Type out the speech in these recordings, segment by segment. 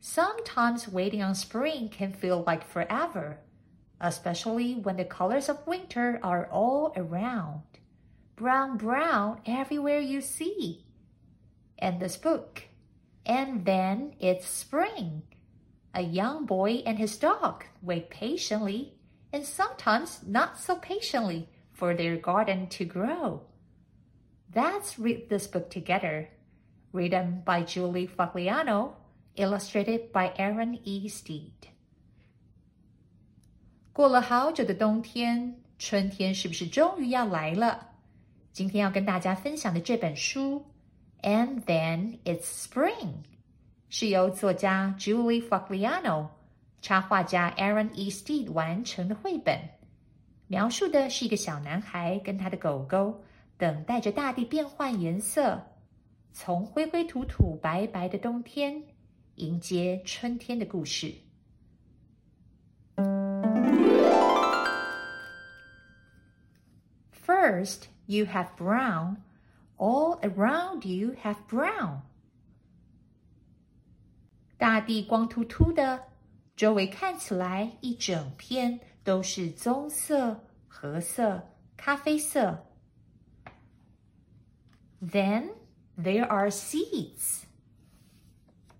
Sometimes waiting on spring can feel like forever, especially when the colors of winter are all around. Brown, brown everywhere you see. And this book. And then it's spring. A young boy and his dog wait patiently, and sometimes not so patiently, for their garden to grow. Let's read this book together. Written by Julie Fogliano illustrated by Aaron E. Steed。过了好久的冬天，春天是不是终于要来了？今天要跟大家分享的这本书《And Then It's Spring》是由作家 Julie Fogliano、插画家 Aaron E. Steed 完成的绘本，描述的是一个小男孩跟他的狗狗等待着大地变换颜色，从灰灰土土、白白的冬天。迎接春天的故事。First, you have brown. All around you have brown. 大地光秃秃的，周围看起来一整片都是棕色、褐色、咖啡色。Then there are seeds.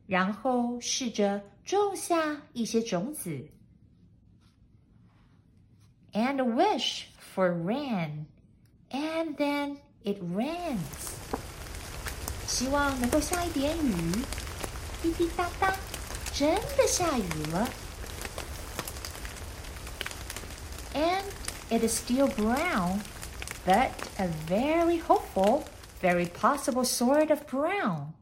然后试着种下一些种子，and wish for rain, and then it rains。希望能够下一点雨，滴滴答答，真的下雨了。And it is still brown, but a very hopeful, very possible sort of brown.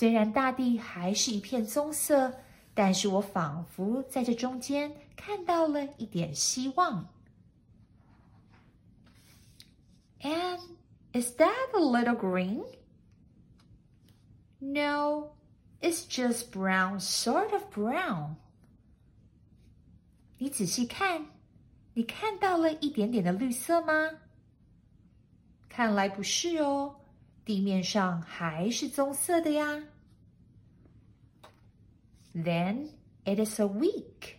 虽然大地还是一片棕色，但是我仿佛在这中间看到了一点希望。And is that a little green? No, it's just brown, sort of brown. 你仔细看，你看到了一点点的绿色吗？看来不是哦。 地面上还是棕色的呀。Then it is a week，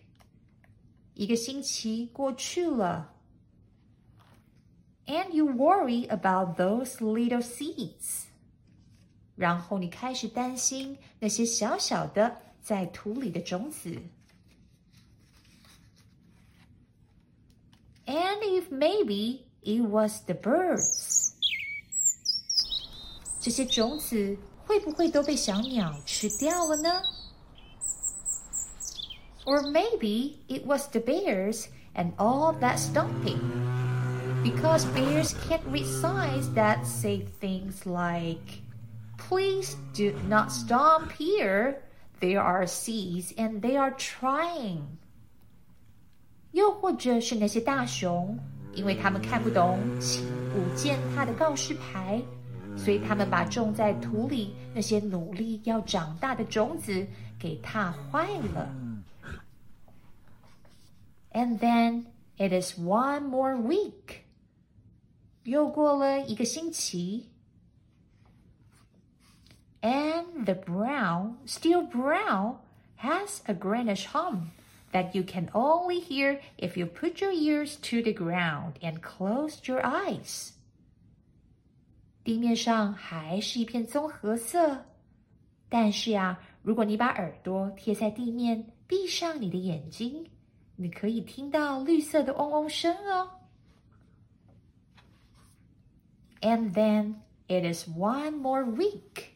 一个星期过去了。And you worry about those little seeds，然后你开始担心那些小小的在土里的种子。And if maybe it was the birds。 这些种子会不会都被小鸟吃掉了呢？Or maybe it was the bears and all that stomping. Because bears can't read signs that say things like, Please do not stomp here. There are seeds and they are trying. 又或者是那些大熊，因为他们看不懂请勿践踏的告示牌。 所以他们把种在土里那些努力要长大的种子给踏坏了。And then it is one more week，又过了一个星期。And the brown, still brown, has a greenish hum that you can only hear if you put your ears to the ground and close your eyes. 地面上还是一片棕褐色，但是呀，如果你把耳朵贴在地面，闭上你的眼睛，你可以听到绿色的嗡嗡声哦。And then it is one more week，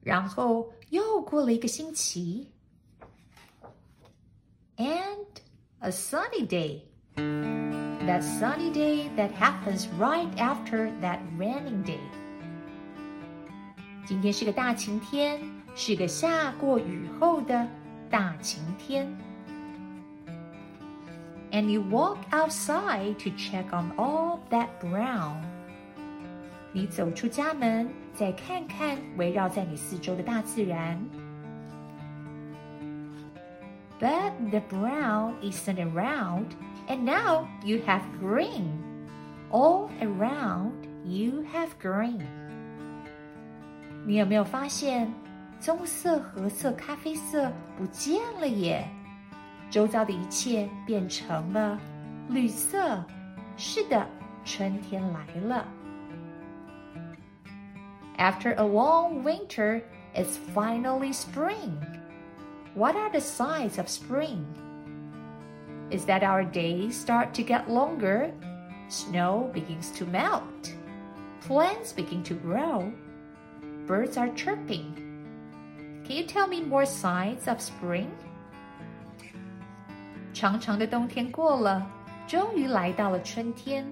然后又过了一个星期，and a sunny day。that sunny day that happens right after that raining day. 今天是个大晴天，是个下过雨后的大晴天。And you walk outside to check on all that brown。你走出家门，再看看围绕在你四周的大自然。But the brown isn't around, and now you have green. All around you have green. 你有没有发现，棕色、褐色、咖啡色不见了耶？周遭的一切变成了绿色。是的，春天来了。After a long winter, it's finally spring. What are the signs of spring? Is that our days start to get longer, snow begins to melt, plants begin to grow, birds are chirping. Can you tell me more signs of spring? 长长的冬天过了，终于来到了春天。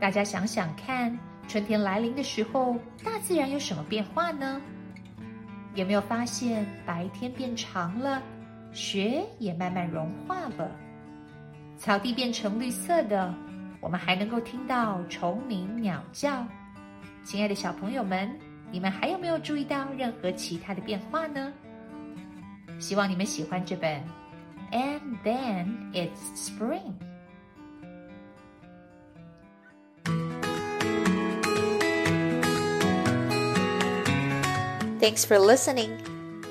大家想想看，春天来临的时候，大自然有什么变化呢？有没有发现白天变长了，雪也慢慢融化了， 草地变成绿色的，我们还能够听到虫鸣鸟叫。亲爱的小朋友们，你们还有没有注意到任何其他的变化呢？希望你们喜欢这本。And then it's spring. Thanks for listening.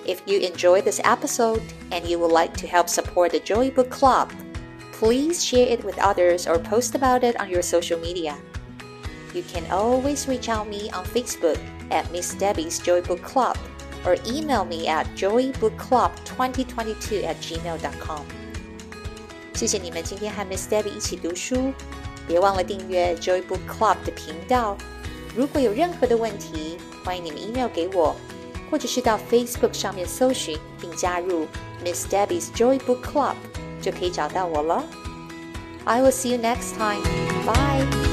If you enjoyed this episode and you would like to help support the Joy Book Club, please share it with others or post about it on your social media. You can always reach out me on Facebook at Miss Debbie's Joy Book Club or email me at joybookclub2022 at gmail.com. 谢谢你们今天和 Miss Debbie 一起读书，别忘了订阅 Joy Book Club 的频道。如果有任何的问题，欢迎你们 email 给我。或者是到 Facebook 上面搜寻并加入 Miss Debbie's Joy Book Club， 就可以找到我了。I will see you next time. Bye.